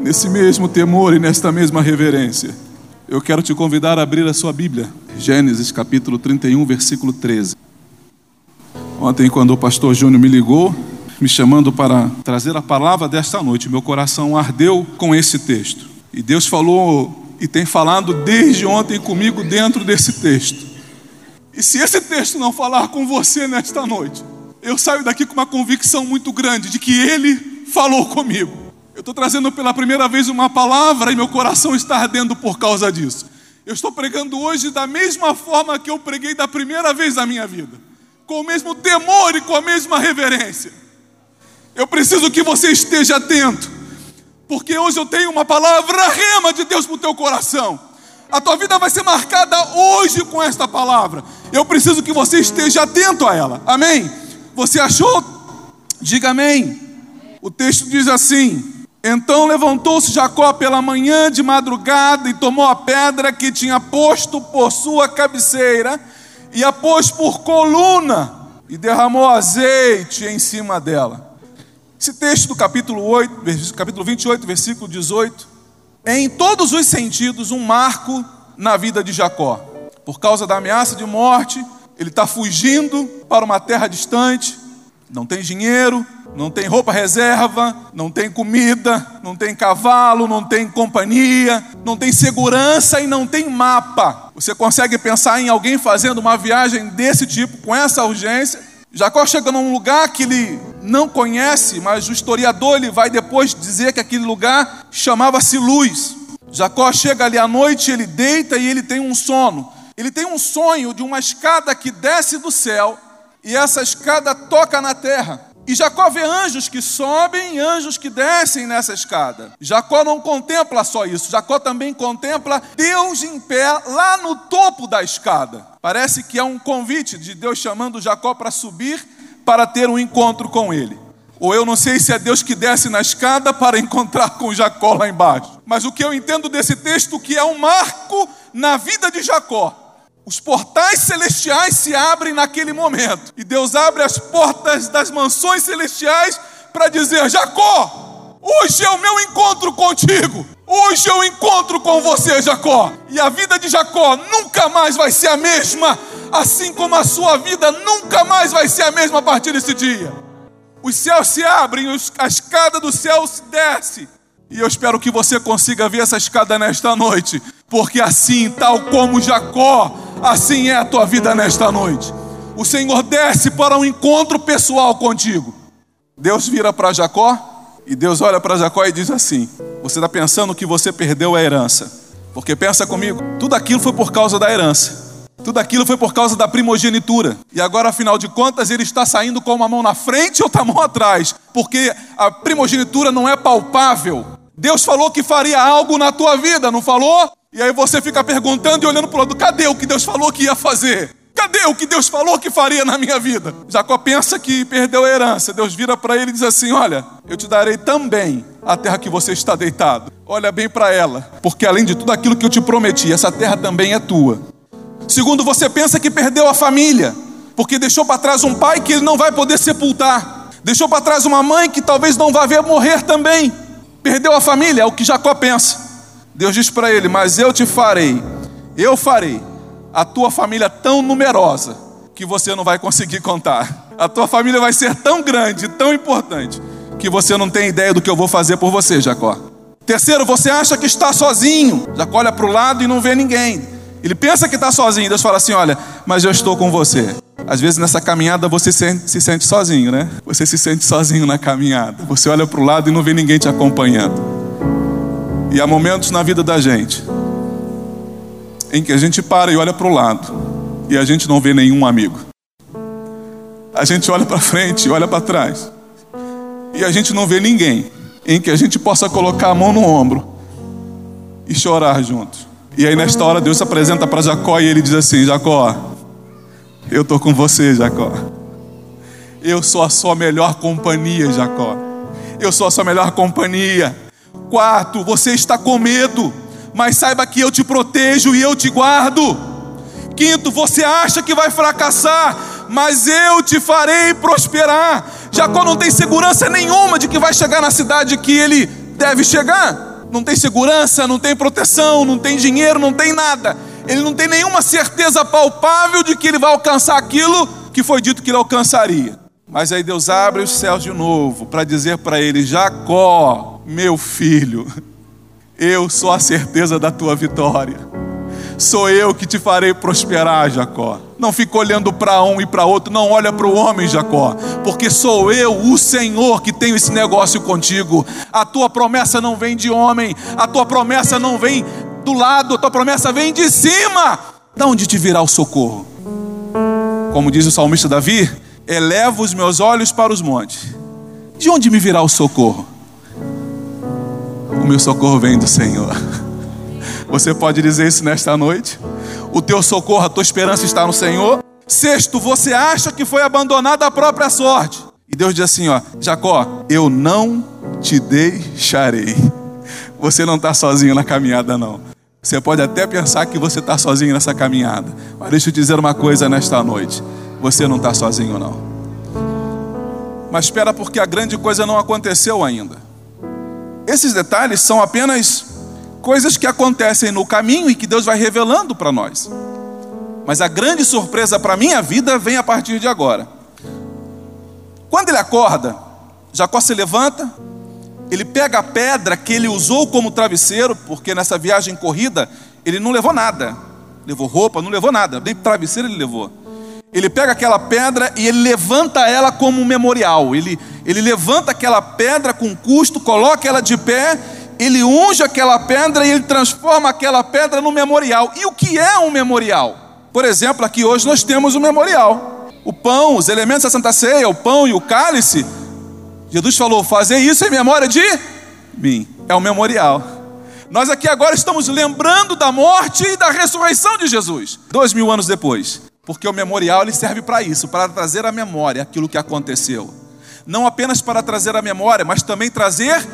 nesse mesmo temor e nesta mesma reverência, eu quero te convidar a abrir a sua Bíblia, Gênesis capítulo 31, versículo 13. Ontem, quando o pastor Júnior me ligou, me chamando para trazer a palavra desta noite, meu coração ardeu com esse texto. E Deus falou e tem falado desde ontem comigo dentro desse texto. E se esse texto não falar com você nesta noite, eu saio daqui com uma convicção muito grande de que Ele falou comigo. Estou trazendo pela primeira vez uma palavra e meu coração está ardendo por causa disso. Eu estou pregando hoje da mesma forma que eu preguei da primeira vez na minha vida, com o mesmo temor e com a mesma reverência. Eu preciso que você esteja atento, porque hoje eu tenho uma palavra rema de Deus para o teu coração. A tua vida vai ser marcada hoje com esta palavra. Eu preciso que você esteja atento a ela. Amém? Você achou? Diga amém. O texto diz assim: Então levantou-se Jacó pela manhã de madrugada e tomou a pedra que tinha posto por sua cabeceira e a pôs por coluna e derramou azeite em cima dela. Esse texto do capítulo 8, capítulo 28, versículo 18, é em todos os sentidos um marco na vida de Jacó. Por causa da ameaça de morte, ele está fugindo para uma terra distante, não tem dinheiro, não tem roupa reserva, não tem comida, não tem cavalo, não tem companhia, não tem segurança e não tem mapa. Você consegue pensar em alguém fazendo uma viagem desse tipo, com essa urgência? Jacó chega num lugar que ele não conhece, mas o historiador ele vai depois dizer que aquele lugar chamava-se Luz. Jacó chega ali à noite, ele deita e ele tem um sono. Ele tem um sonho de uma escada que desce do céu e essa escada toca na terra. E Jacó vê anjos que sobem e anjos que descem nessa escada. Jacó não contempla só isso, Jacó também contempla Deus em pé lá no topo da escada. Parece que é um convite de Deus chamando Jacó para subir para ter um encontro com ele. Ou eu não sei se é Deus que desce na escada para encontrar com Jacó lá embaixo. Mas o que eu entendo desse texto que é um marco na vida de Jacó os portais celestiais se abrem naquele momento. E Deus abre as portas das mansões celestiais para dizer: Jacó, hoje é o meu encontro contigo. Hoje eu encontro com você, Jacó. E a vida de Jacó nunca mais vai ser a mesma, assim como a sua vida nunca mais vai ser a mesma a partir desse dia. Os céus se abrem, a escada do céu se desce. E eu espero que você consiga ver essa escada nesta noite, porque assim, tal como Jacó, assim é a tua vida nesta noite. O Senhor desce para um encontro pessoal contigo. Deus vira para Jacó e Deus olha para Jacó e diz assim: Você está pensando que você perdeu a herança? Porque pensa comigo, tudo aquilo foi por causa da herança. Tudo aquilo foi por causa da primogenitura. E agora, afinal de contas, ele está saindo com uma mão na frente ou outra mão atrás. Porque a primogenitura não é palpável. Deus falou que faria algo na tua vida, não falou? E aí você fica perguntando e olhando para o lado: cadê o que Deus falou que ia fazer? Cadê o que Deus falou que faria na minha vida? Jacó pensa que perdeu a herança. Deus vira para ele e diz assim: Olha, eu te darei também a terra que você está deitado. Olha bem para ela, porque além de tudo aquilo que eu te prometi, essa terra também é tua. Segundo, você pensa que perdeu a família, porque deixou para trás um pai que ele não vai poder sepultar. Deixou para trás uma mãe que talvez não vá ver morrer também. Perdeu a família, é o que Jacó pensa. Deus diz para ele: Mas eu te farei, eu farei a tua família tão numerosa que você não vai conseguir contar. A tua família vai ser tão grande, tão importante, que você não tem ideia do que eu vou fazer por você, Jacó. Terceiro, você acha que está sozinho. Jacó olha para o lado e não vê ninguém. Ele pensa que está sozinho. Deus fala assim: Olha, mas eu estou com você. Às vezes nessa caminhada você se sente sozinho, né? Você se sente sozinho na caminhada. Você olha para o lado e não vê ninguém te acompanhando. E há momentos na vida da gente em que a gente para e olha para o lado e a gente não vê nenhum amigo. A gente olha para frente e olha para trás e a gente não vê ninguém em que a gente possa colocar a mão no ombro e chorar junto. E aí nesta hora Deus se apresenta para Jacó e ele diz assim: Jacó, eu estou com você, Jacó. Eu sou a sua melhor companhia, Jacó. Eu sou a sua melhor companhia. Quarto, você está com medo, mas saiba que eu te protejo e eu te guardo. Quinto, você acha que vai fracassar, mas eu te farei prosperar. Jacó não tem segurança nenhuma de que vai chegar na cidade que ele deve chegar. Não tem segurança, não tem proteção, não tem dinheiro, não tem nada. Ele não tem nenhuma certeza palpável de que ele vai alcançar aquilo que foi dito que ele alcançaria. Mas aí Deus abre os céus de novo para dizer para ele: Jacó, meu filho, eu sou a certeza da tua vitória. Sou eu que te farei prosperar, Jacó. Não fica olhando para um e para outro, não olha para o homem, Jacó, porque sou eu, o Senhor, que tenho esse negócio contigo. A tua promessa não vem de homem, a tua promessa não vem do lado, a tua promessa vem de cima. Da onde te virá o socorro? Como diz o salmista Davi, elevo os meus olhos para os montes. De onde me virá o socorro? O meu socorro vem do Senhor. Você pode dizer isso nesta noite? O teu socorro, a tua esperança está no Senhor. Sexto, você acha que foi abandonado à própria sorte. E Deus diz assim: ó, Jacó, eu não te deixarei. Você não está sozinho na caminhada, não. Você pode até pensar que você está sozinho nessa caminhada, mas deixa eu dizer uma coisa nesta noite: você não está sozinho, não. Mas espera, porque a grande coisa não aconteceu ainda. Esses detalhes são apenas coisas que acontecem no caminho e que Deus vai revelando para nós. Mas a grande surpresa para a minha vida vem a partir de agora. Quando ele acorda, Jacó se levanta, ele pega a pedra que ele usou como travesseiro, porque nessa viagem corrida ele não levou nada, levou roupa, não levou nada, nem travesseiro ele levou. Ele pega aquela pedra e ele levanta ela como um memorial. Ele, ele levanta aquela pedra com custo, coloca ela de pé, ele unge aquela pedra e ele transforma aquela pedra no memorial. E o que é um memorial? Por exemplo, aqui hoje nós temos um memorial. O pão, os elementos da Santa Ceia, o pão e o cálice. Jesus falou: fazer isso em memória de mim. É um memorial. Nós aqui agora estamos lembrando da morte e da ressurreição de Jesus, dois mil anos depois. Porque o memorial ele serve para isso, para trazer à memória aquilo que aconteceu. Não apenas para trazer à memória, mas também trazer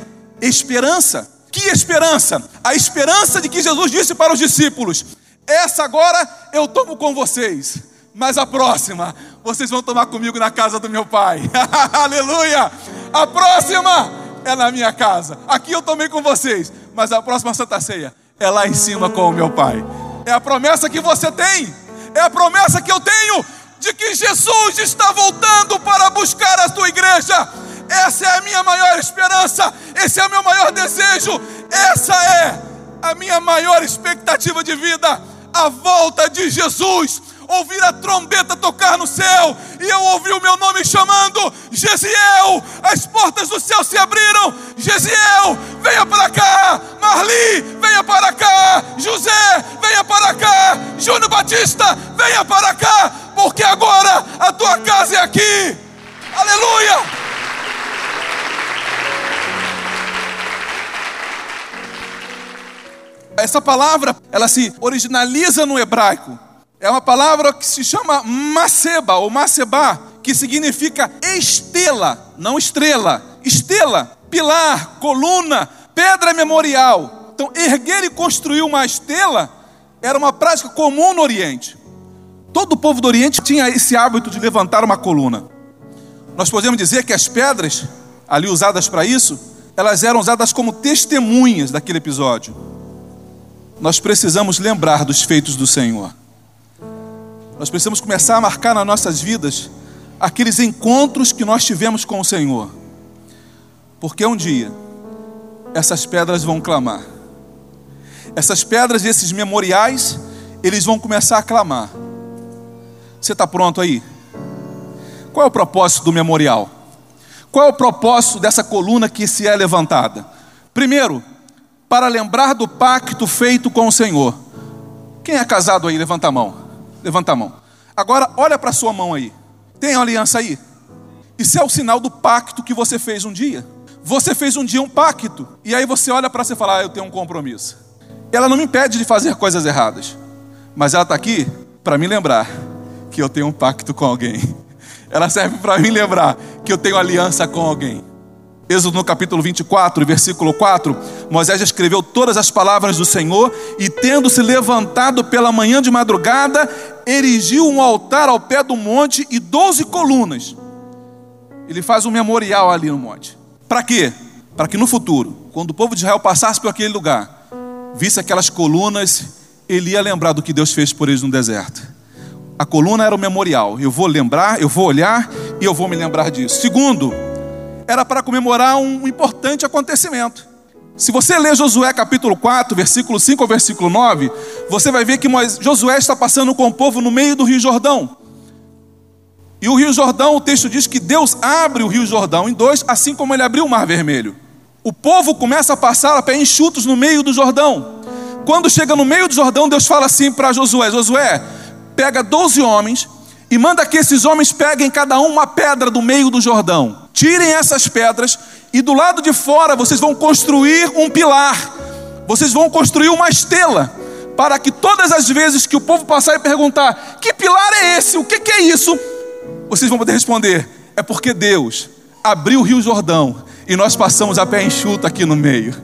esperança. Que esperança? A esperança de que Jesus disse para os discípulos: Essa agora eu tomo com vocês, mas a próxima vocês vão tomar comigo na casa do meu pai. Aleluia! A próxima é na minha casa. Aqui eu tomei com vocês, mas a próxima Santa Ceia é lá em cima com o meu pai. É a promessa que você tem é a promessa que eu tenho de que Jesus está voltando para buscar a tua igreja. Essa é a minha maior esperança, esse é o meu maior desejo, essa é a minha maior expectativa de vida, a volta de Jesus ouvir a trombeta tocar no céu, e eu ouvi o meu nome chamando: Gesiel, as portas do céu se abriram. Gesiel, venha para cá. Marli, venha para cá. José, venha para cá. Júnior Batista, venha para cá, porque agora a tua casa é aqui. Aleluia! Essa palavra, ela se originaliza no hebraico é uma palavra que se chama maceba ou macebá, que significa estela, não estrela, estela, pilar, coluna, pedra memorial. Então, erguer e construir uma estela era uma prática comum no Oriente. Todo o povo do Oriente tinha esse hábito de levantar uma coluna. Nós podemos dizer que as pedras ali usadas para isso, elas eram usadas como testemunhas daquele episódio. Nós precisamos lembrar dos feitos do Senhor. Nós precisamos começar a marcar nas nossas vidas aqueles encontros que nós tivemos com o Senhor. Porque um dia essas pedras vão clamar. Essas pedras e esses memoriais, eles vão começar a clamar. Você está pronto aí? Qual é o propósito do memorial? Qual é o propósito dessa coluna que se é levantada? Primeiro, para lembrar do pacto feito com o Senhor. Quem é casado aí? Levanta a mão. Levanta a mão. Agora, olha para sua mão aí. Tem aliança aí? Isso é o sinal do pacto que você fez um dia. Você fez um dia um pacto. E aí você olha para você e fala: ah, Eu tenho um compromisso. Ela não me impede de fazer coisas erradas. Mas ela está aqui para me lembrar que eu tenho um pacto com alguém. Ela serve para me lembrar que eu tenho aliança com alguém. Êxodo no capítulo 24, versículo 4, Moisés escreveu todas as palavras do Senhor e, tendo se levantado pela manhã de madrugada, erigiu um altar ao pé do monte e doze colunas. Ele faz um memorial ali no monte. Para quê? Para que no futuro, quando o povo de Israel passasse por aquele lugar, visse aquelas colunas, ele ia lembrar do que Deus fez por eles no deserto. A coluna era o memorial. Eu vou lembrar, eu vou olhar e eu vou me lembrar disso. Segundo, era para comemorar um importante acontecimento. Se você ler Josué capítulo 4, versículo 5 ao versículo 9, você vai ver que Josué está passando com o povo no meio do Rio Jordão. E o Rio Jordão, o texto diz que Deus abre o Rio Jordão em dois, assim como ele abriu o Mar Vermelho. O povo começa a passar a pé enxutos no meio do Jordão. Quando chega no meio do Jordão, Deus fala assim para Josué: Josué, pega 12 homens e manda que esses homens peguem cada um uma pedra do meio do Jordão. Tirem essas pedras e do lado de fora vocês vão construir um pilar. Vocês vão construir uma estela para que todas as vezes que o povo passar e perguntar: "Que pilar é esse? O que, é isso?" Vocês vão poder responder: "É porque Deus abriu o Rio Jordão e nós passamos a pé enxuto aqui no meio."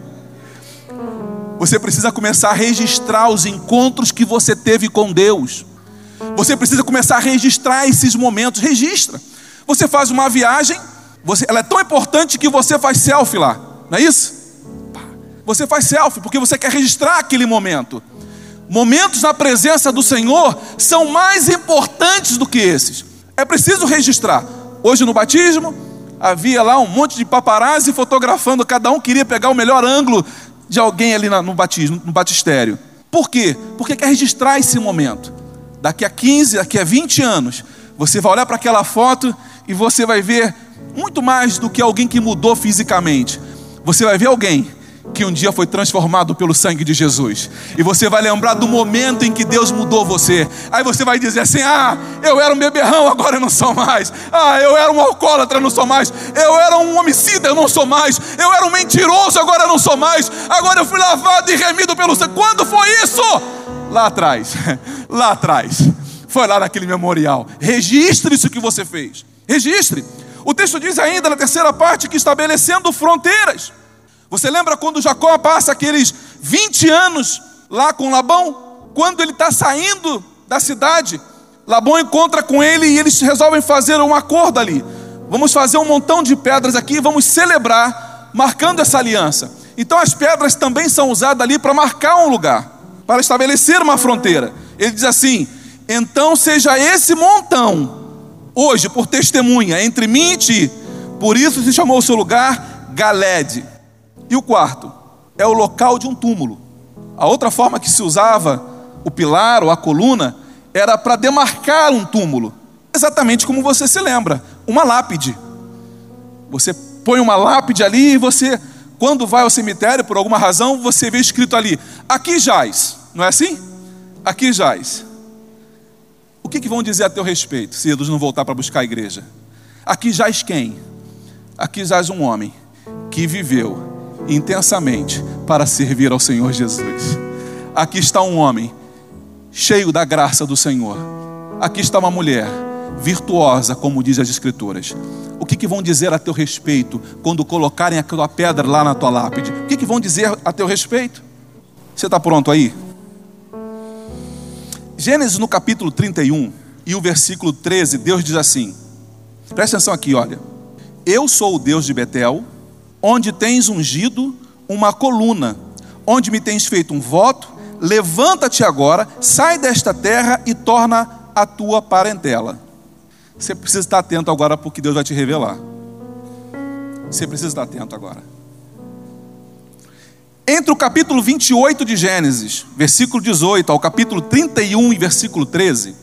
Você precisa começar a registrar os encontros que você teve com Deus. Você precisa começar a registrar esses momentos. Registra. Você faz uma viagem, você, ela é tão importante que você faz selfie lá, não é isso? Você faz selfie porque você quer registrar aquele momento. Momentos na presença do Senhor são mais importantes do que esses. É preciso registrar. Hoje no batismo, havia lá um monte de paparazzi fotografando, cada um queria pegar o melhor ângulo de alguém ali no batismo, no batistério. Por quê? Porque quer registrar esse momento. Daqui a 15, daqui a 20 anos, você vai olhar para aquela foto e você vai ver muito mais do que alguém que mudou fisicamente. Você vai ver alguém que um dia foi transformado pelo sangue de Jesus. E você vai lembrar do momento em que Deus mudou você. Aí você vai dizer assim: Ah, eu era um beberrão, agora eu não sou mais. Ah, eu era um alcoólatra, não sou mais. Eu era um homicida, eu não sou mais. Eu era um mentiroso, agora eu não sou mais. Agora eu fui lavado e remido pelo sangue. Quando foi isso? Lá atrás. Lá atrás. Foi lá naquele memorial. Registre isso que você fez. Registre. O texto diz ainda na terceira parte que estabelecendo fronteiras. Você lembra quando Jacó passa aqueles 20 anos lá com Labão? Quando ele está saindo da cidade, Labão encontra com ele e eles resolvem fazer um acordo ali. Vamos fazer um montão de pedras aqui, vamos celebrar, marcando essa aliança. Então as pedras também são usadas ali para marcar um lugar, para estabelecer uma fronteira. Ele diz assim: então seja esse montão, hoje, por testemunha, entre mim e ti. Por isso se chamou o seu lugar Galede. E o quarto é o local de um túmulo. A outra forma que se usava o pilar ou a coluna era para demarcar um túmulo, exatamente como você se lembra, uma lápide. Você põe uma lápide ali e você, quando vai ao cemitério, por alguma razão, você vê escrito ali: aqui jaz, não é assim? Aqui jaz. O que, que vão dizer a teu respeito se eles não voltar para buscar a igreja? Aqui jaz quem? Aqui jaz um homem que viveu intensamente para servir ao Senhor Jesus. Aqui está um homem cheio da graça do Senhor. Aqui está uma mulher virtuosa, como diz as Escrituras. O que, que vão dizer a teu respeito quando colocarem aquela pedra lá na tua lápide? O que, que vão dizer a teu respeito? Você está pronto aí? Gênesis no capítulo 31 e o versículo 13, Deus diz assim: presta atenção aqui, olha. Eu sou o Deus de Betel onde tens ungido uma coluna, onde me tens feito um voto, levanta-te agora, sai desta terra e torna a tua parentela. Você precisa estar atento agora porque Deus vai te revelar. Você precisa estar atento agora. Entre o capítulo 28 de Gênesis, versículo 18, ao capítulo 31 e versículo 13,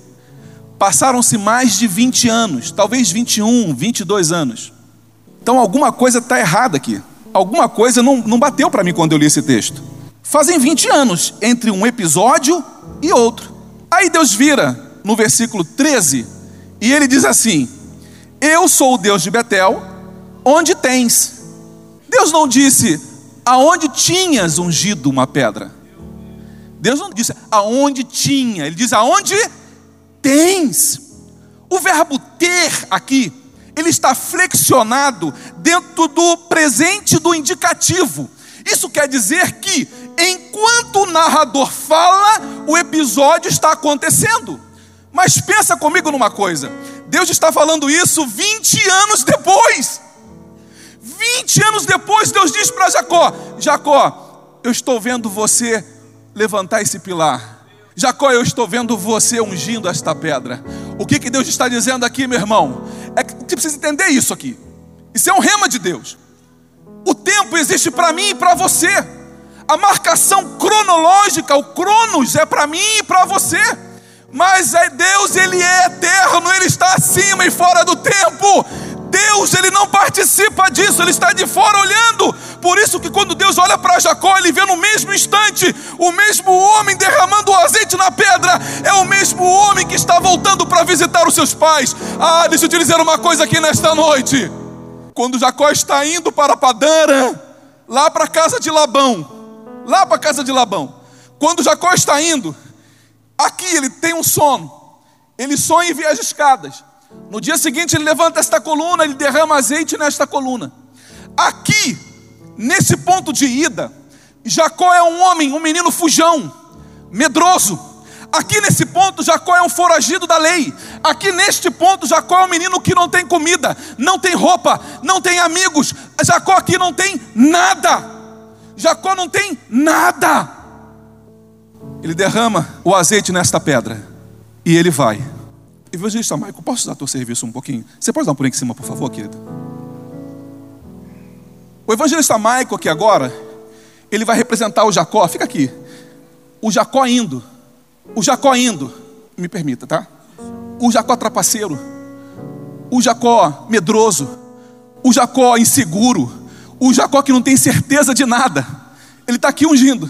passaram-se mais de 20 anos, talvez 21, 22 anos. Então alguma coisa está errada aqui. Alguma coisa não, não bateu para mim quando eu li esse texto. Fazem 20 anos entre um episódio e outro. Aí Deus vira no versículo 13 e ele diz assim: Eu sou o Deus de Betel, onde tens. Deus não disse aonde tinhas ungido uma pedra. Deus não disse aonde tinha, ele diz aonde tens. O verbo ter aqui ele está flexionado dentro do presente do indicativo. Isso quer dizer que, enquanto o narrador fala, o episódio está acontecendo. Mas pensa comigo numa coisa: Deus está falando isso 20 anos depois. 20 anos depois, Deus diz para Jacó: Jacó, eu estou vendo você levantar esse pilar. Jacó, eu estou vendo você ungindo esta pedra. O que, que Deus está dizendo aqui, meu irmão? É que você precisa entender isso aqui. Isso é um rema de Deus. O tempo existe para mim e para você. A marcação cronológica, o cronos, é para mim e para você. Mas é Deus, Ele é eterno, Ele está acima e fora do tempo. Deus, ele não participa disso, ele está de fora olhando. Por isso que quando Deus olha para Jacó, ele vê no mesmo instante o mesmo homem derramando o azeite na pedra, é o mesmo homem que está voltando para visitar os seus pais. Ah, deixa eu te dizer uma coisa aqui nesta noite. Quando Jacó está indo para Padara, lá para a casa de Labão, lá para a casa de Labão. Quando Jacó está indo, aqui ele tem um sono. Ele sonha e vê as escadas. No dia seguinte, ele levanta esta coluna, ele derrama azeite nesta coluna. Aqui, nesse ponto de ida, Jacó é um homem, um menino fujão, medroso. Aqui nesse ponto, Jacó é um foragido da lei. Aqui neste ponto, Jacó é um menino que não tem comida, não tem roupa, não tem amigos. Jacó aqui não tem nada. Jacó não tem nada. Ele derrama o azeite nesta pedra e ele vai. Evangelista Maico, posso usar teu serviço um pouquinho? Você pode dar um por em cima, por favor, querido? O evangelista Maico aqui agora, ele vai representar o Jacó, fica aqui. O Jacó indo, o Jacó indo, me permita, tá? O Jacó trapaceiro, o Jacó medroso, o Jacó inseguro, o Jacó que não tem certeza de nada. Ele está aqui ungindo.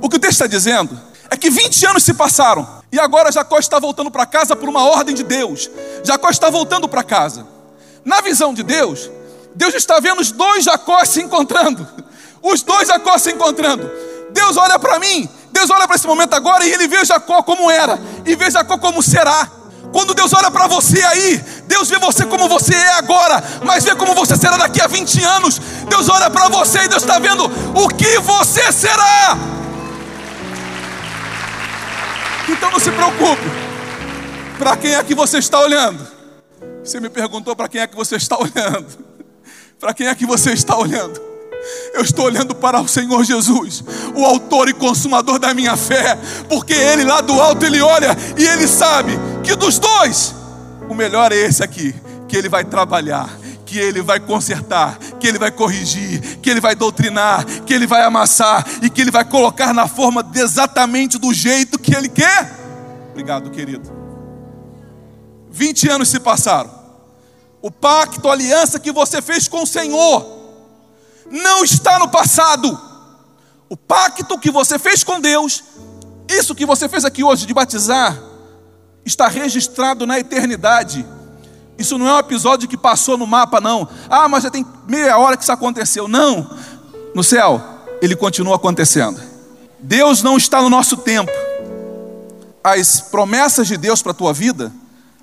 O que o texto está dizendo é que 20 anos se passaram. E agora Jacó está voltando para casa por uma ordem de Deus. Jacó está voltando para casa. Na visão de Deus, Deus está vendo os dois Jacó se encontrando. Os dois Jacó se encontrando. Deus olha para mim, Deus olha para esse momento agora e ele vê Jacó como era e vê Jacó como será. Quando Deus olha para você aí, Deus vê você como você é agora, mas vê como você será daqui a 20 anos. Deus olha para você e Deus está vendo o que você será. Então não se preocupe. Para quem é que você está olhando? Você me perguntou para quem é que você está olhando. Para quem é que você está olhando? Eu estou olhando para o Senhor Jesus, o autor e consumador da minha fé, porque ele lá do alto ele olha e ele sabe que dos dois o melhor é esse aqui, que ele vai trabalhar, que ele vai consertar, que ele vai corrigir, que ele vai doutrinar, que ele vai amassar e que ele vai colocar na forma exatamente do jeito que ele quer. Obrigado, querido. 20 anos se passaram. O pacto, a aliança que você fez com o Senhor não está no passado. O pacto que você fez com Deus, isso que você fez aqui hoje de batizar, está registrado na eternidade isso não é um episódio que passou no mapa, não. Ah, mas já tem meia hora que isso aconteceu. Não. No céu, ele continua acontecendo. Deus não está no nosso tempo. As promessas de Deus para a tua vida,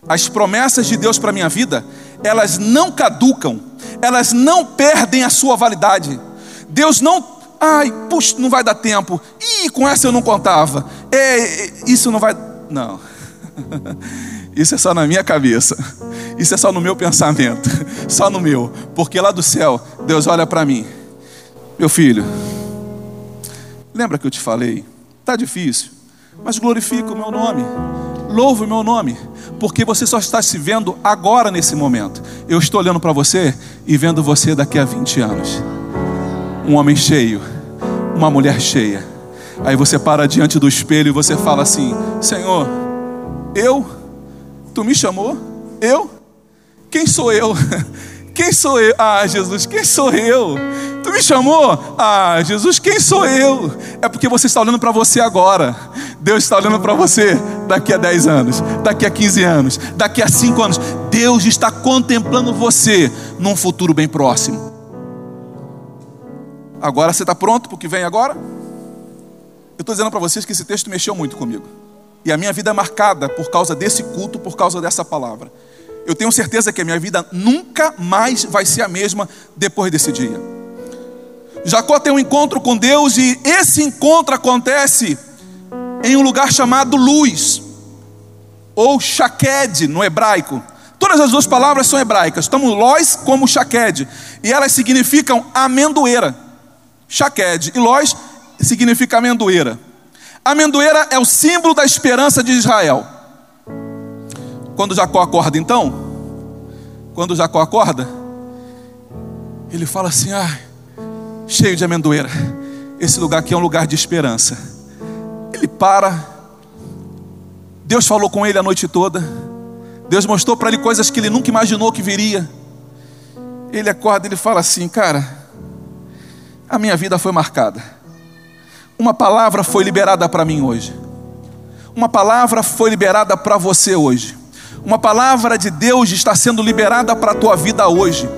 as promessas de Deus para a minha vida, elas não caducam, elas não perdem a sua validade. Deus não, ai, puxa, não vai dar tempo. Ih, com essa eu não contava. É, é isso não vai. Não. Isso é só na minha cabeça. Isso é só no meu pensamento. Só no meu. Porque lá do céu, Deus olha para mim. Meu filho, lembra que eu te falei? Tá difícil, mas glorifica o meu nome. Louva o meu nome, porque você só está se vendo agora nesse momento. Eu estou olhando para você e vendo você daqui a 20 anos. Um homem cheio, uma mulher cheia. Aí você para diante do espelho e você fala assim: Senhor, eu Tu me chamou? Eu? Quem sou eu? Quem sou eu? Ah, Jesus, quem sou eu? Tu me chamou? Ah, Jesus, quem sou eu? É porque você está olhando para você agora. Deus está olhando para você daqui a 10 anos, daqui a 15 anos, daqui a 5 anos. Deus está contemplando você num futuro bem próximo. Agora você está pronto para o que vem agora? Eu estou dizendo para vocês que esse texto mexeu muito comigo. E a minha vida é marcada por causa desse culto, por causa dessa palavra. Eu tenho certeza que a minha vida nunca mais vai ser a mesma depois desse dia. Jacó tem um encontro com Deus e esse encontro acontece em um lugar chamado Luz, ou Shaked no hebraico. Toda Todas as duas palavras são hebraicas, tanto Lós como Shaked, e elas significam amendoeira. Shaked e Lós significa amendoeira. Amendoeira é o símbolo da esperança de Israel. Quando Jacó acorda, então, quando Jacó acorda, ele fala assim: ah, cheio de amendoeira, esse lugar aqui é um lugar de esperança. Ele para, Deus falou com ele a noite toda, Deus mostrou para ele coisas que ele nunca imaginou que viria. Ele acorda e ele fala assim: cara, a minha vida foi marcada uma palavra foi liberada para mim hoje. Uma palavra foi liberada para você hoje. Uma palavra de Deus está sendo liberada para a tua vida hoje.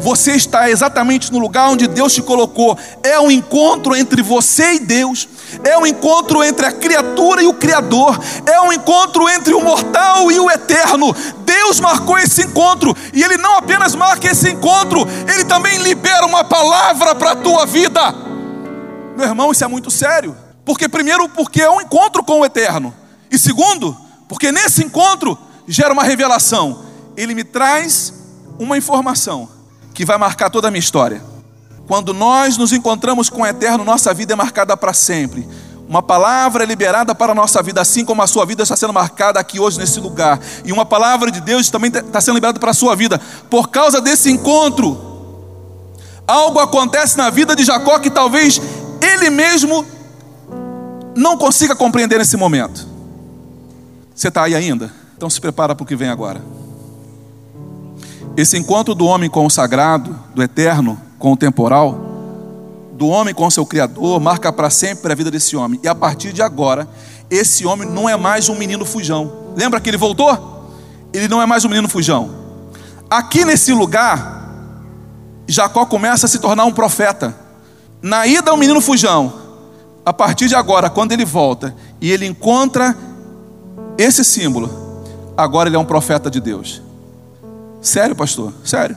Você está exatamente no lugar onde Deus te colocou. É um encontro entre você e Deus. É um encontro entre a criatura e o Criador. É um encontro entre o mortal e o eterno. Deus marcou esse encontro. E Ele não apenas marca esse encontro, Ele também libera uma palavra para a tua vida. Meu irmão, isso é muito sério. Porque, primeiro, porque é um encontro com o eterno. E segundo, porque nesse encontro gera uma revelação. Ele me traz uma informação que vai marcar toda a minha história. Quando nós nos encontramos com o eterno, nossa vida é marcada para sempre. Uma palavra é liberada para a nossa vida, assim como a sua vida está sendo marcada aqui hoje nesse lugar. E uma palavra de Deus também está sendo liberada para a sua vida. Por causa desse encontro, algo acontece na vida de Jacó que talvez ele mesmo não consiga compreender nesse momento. Você está aí ainda? Então se prepara para o que vem agora. Esse encontro do homem com o sagrado, do eterno com o temporal, do homem com o seu Criador, marca para sempre a vida desse homem. E a partir de agora, esse homem não é mais um menino fujão. Lembra que ele voltou? Ele não é mais um menino fujão. Aqui nesse lugar, Jacó começa a se tornar um profeta. Na ida ao menino fujão, a partir de agora, quando ele volta e ele encontra esse símbolo, agora ele é um profeta de Deus. Sério, pastor? Sério.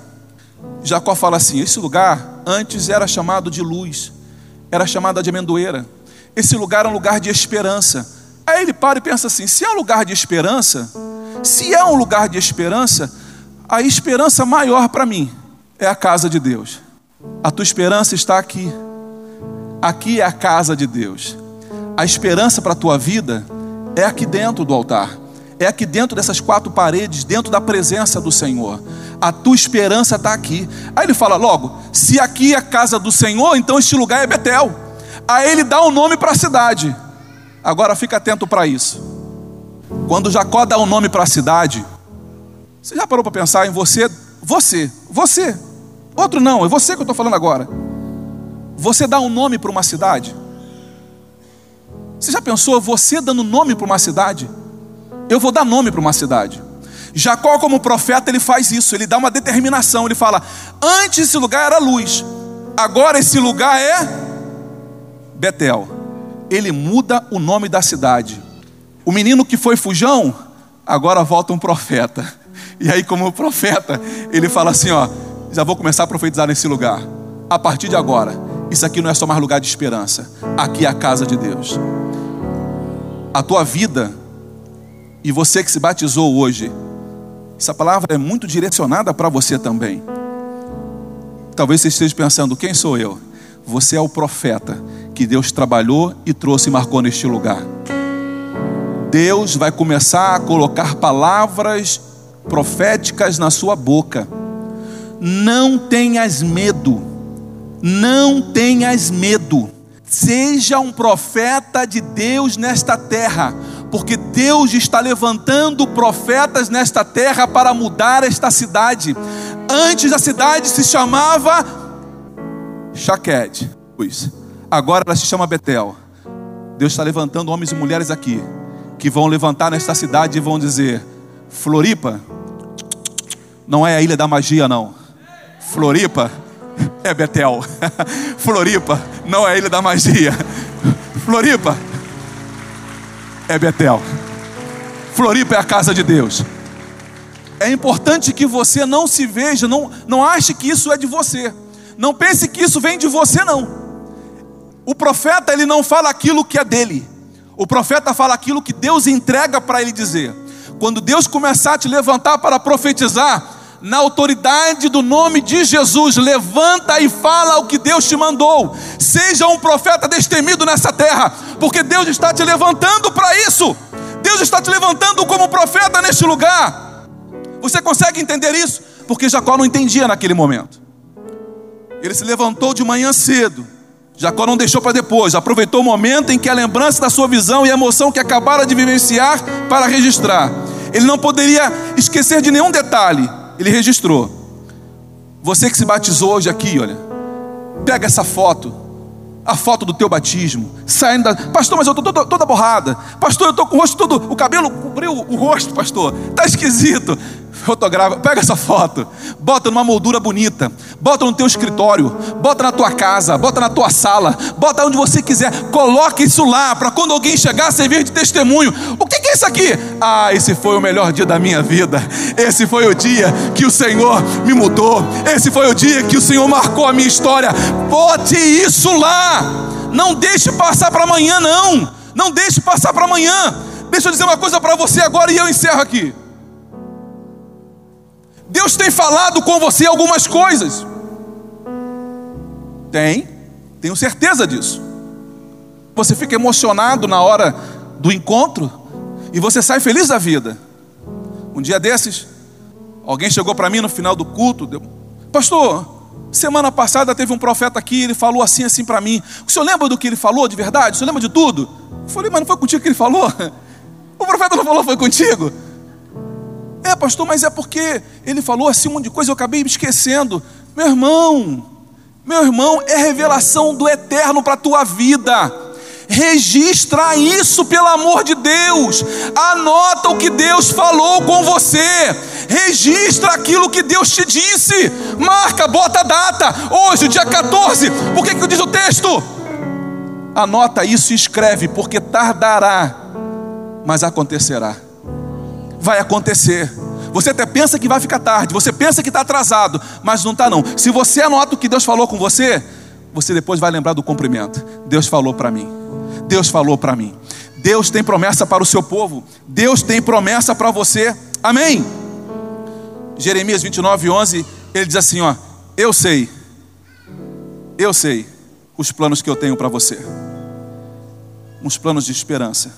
Jacó fala assim: esse lugar antes era chamado de luz, era chamado de amendoeira. Esse lugar é um lugar de esperança. Aí ele para e pensa assim: se é um lugar de esperança, se é um lugar de esperança, a esperança maior para mim é a casa de Deus. A tua esperança está aqui. Aqui é a casa de Deus. A esperança para a tua vida é aqui dentro do altar. É aqui dentro dessas quatro paredes, dentro da presença do Senhor. A tua esperança está aqui. Aí ele fala logo: se aqui é a casa do Senhor, então este lugar é Betel. Aí ele dá um nome para a cidade. Agora fica atento para isso. Quando Jacó dá um nome para a cidade, você já parou para pensar em você? Você, você. Outro não, é você que eu estou falando agora. Você dá um nome para uma cidade? Você já pensou você dando nome para uma cidade? Eu vou dar nome para uma cidade. Jacó, como profeta, ele faz isso, ele dá uma determinação, ele fala: antes esse lugar era luz, agora esse lugar é Betel. Ele muda o nome da cidade. O menino que foi fujão, agora volta um profeta. E aí, como profeta, ele fala assim: ó, já vou começar a profetizar nesse lugar. A partir de agora, isso aqui não é só mais lugar de esperança. Aqui é a casa de Deus. A tua vida e você que se batizou hoje, essa palavra é muito direcionada para você também. Talvez você esteja pensando: quem sou eu? Você é o profeta que Deus trabalhou e trouxe e marcou neste lugar. Deus vai começar a colocar palavras proféticas na sua boca. Não tenhas medo não tenhas medo. Seja um profeta de Deus nesta terra, Deus está levantando profetas nesta terra para mudar esta cidade. Antes a cidade se chamava Shaqued, agora ela se chama Betel. Deus está levantando homens e mulheres aqui que vão levantar nesta cidade e vão dizer: Floripa não é a ilha da magia, não. Floripa é Betel. Floripa não é ilha da magia. Floripa é Betel. Floripa é a casa de Deus. É importante que você não se veja, não, não ache que isso é de você. Não pense que isso vem de você, não. O profeta, ele não fala aquilo que é dele. O profeta fala aquilo que Deus entrega para ele dizer. quando Deus começar a te levantar para profetizar, na autoridade do nome de Jesus, levanta e fala o que Deus te mandou. Seja um profeta destemido nessa terra, porque Deus está te levantando para isso. Deus está te levantando como profeta neste lugar. Você consegue entender isso? Porque Jacó não entendia naquele momento. Ele se levantou de manhã cedo. Jacó não deixou para depois, aproveitou o momento em que a lembrança da sua visão e a emoção que acabara de vivenciar para registrar. Ele não poderia esquecer de nenhum detalhe ele registrou. Você que se batizou hoje aqui, olha, pega essa foto, a foto do teu batismo, saindo da. Pastor, mas eu estou toda, toda borrada. Pastor, eu estou com o rosto todo. O cabelo cobriu o rosto, pastor. Está esquisito fotografa, pega essa foto, bota numa moldura bonita, bota no teu escritório, bota na tua casa, bota na tua sala, bota onde você quiser, coloque isso lá para quando alguém chegar servir de testemunho. O que, que é isso aqui? Ah, esse foi o melhor dia da minha vida. Esse foi o dia que o Senhor me mudou. Esse foi o dia que o Senhor marcou a minha história. Bote isso lá. Não deixe passar para amanhã, não. Não deixe passar para amanhã. Deixa eu dizer uma coisa para você agora e eu encerro aqui. Deus tem falado com você algumas coisas. Tem, tenho certeza disso. Você fica emocionado na hora do encontro e você sai feliz da vida. Um dia desses, alguém chegou para mim no final do culto, deu, pastor, semana passada teve um profeta aqui, ele falou assim, assim para mim. O senhor lembra do que ele falou de verdade? O senhor lembra de tudo? Eu falei, mas não foi contigo que ele falou? O profeta não falou, foi contigo? É, pastor, mas é porque ele falou assim um monte de coisa, eu acabei me esquecendo. Meu irmão, meu irmão, é revelação do eterno para a tua vida. Registra isso, pelo amor de Deus. Anota o que Deus falou com você. Registra aquilo que Deus te disse. Marca, bota a data. Hoje, dia 14. Por que, que diz o texto? Anota isso e escreve, porque tardará, mas acontecerá vai acontecer. Você até pensa que vai ficar tarde, você pensa que está atrasado, mas não está não. Se você anota o que Deus falou com você, você depois vai lembrar do cumprimento. Deus falou para mim. Deus falou para mim. Deus tem promessa para o seu povo. Deus tem promessa para você. Amém. Jeremias 29, 11, ele diz assim: ó, eu sei, eu sei os planos que eu tenho para você, uns planos de esperança,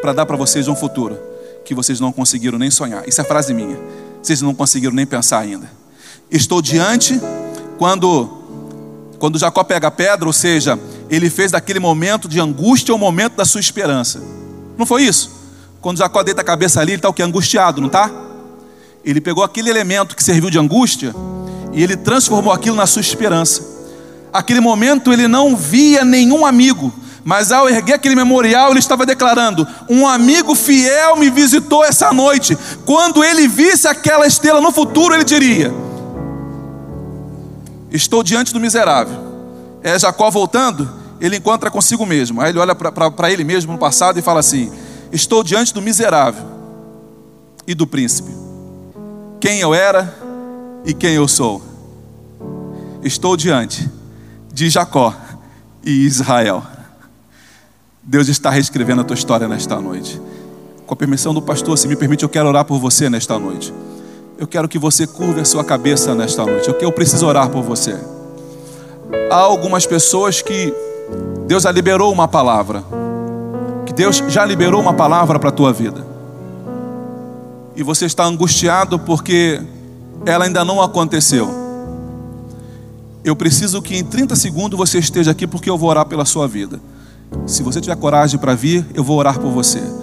para dar para vocês um futuro que vocês não conseguiram nem sonhar. Isso é frase minha. Vocês não conseguiram nem pensar ainda. Estou diante quando quando Jacó pega a pedra, ou seja, ele fez daquele momento de angústia o momento da sua esperança. Não foi isso? Quando Jacó deita a cabeça ali, ele está o que? Angustiado, não está? Ele pegou aquele elemento que serviu de angústia e ele transformou aquilo na sua esperança. Aquele momento ele não via nenhum amigo, mas ao erguer aquele memorial, ele estava declarando: Um amigo fiel me visitou essa noite. Quando ele visse aquela estrela no futuro, ele diria: Estou diante do miserável. É Jacó voltando, ele encontra consigo mesmo. Aí ele olha para ele mesmo no passado e fala assim: Estou diante do miserável e do príncipe. Quem eu era e quem eu sou. Estou diante de Jacó e Israel. Deus está reescrevendo a tua história nesta noite. Com a permissão do pastor, se me permite, eu quero orar por você nesta noite. Eu quero que você curve a sua cabeça nesta noite. Eu preciso orar por você. Há algumas pessoas que Deus já liberou uma palavra. Que Deus já liberou uma palavra para a tua vida. E você está angustiado porque ela ainda não aconteceu. Eu preciso que em 30 segundos você esteja aqui porque eu vou orar pela sua vida. Se você tiver coragem para vir, eu vou orar por você.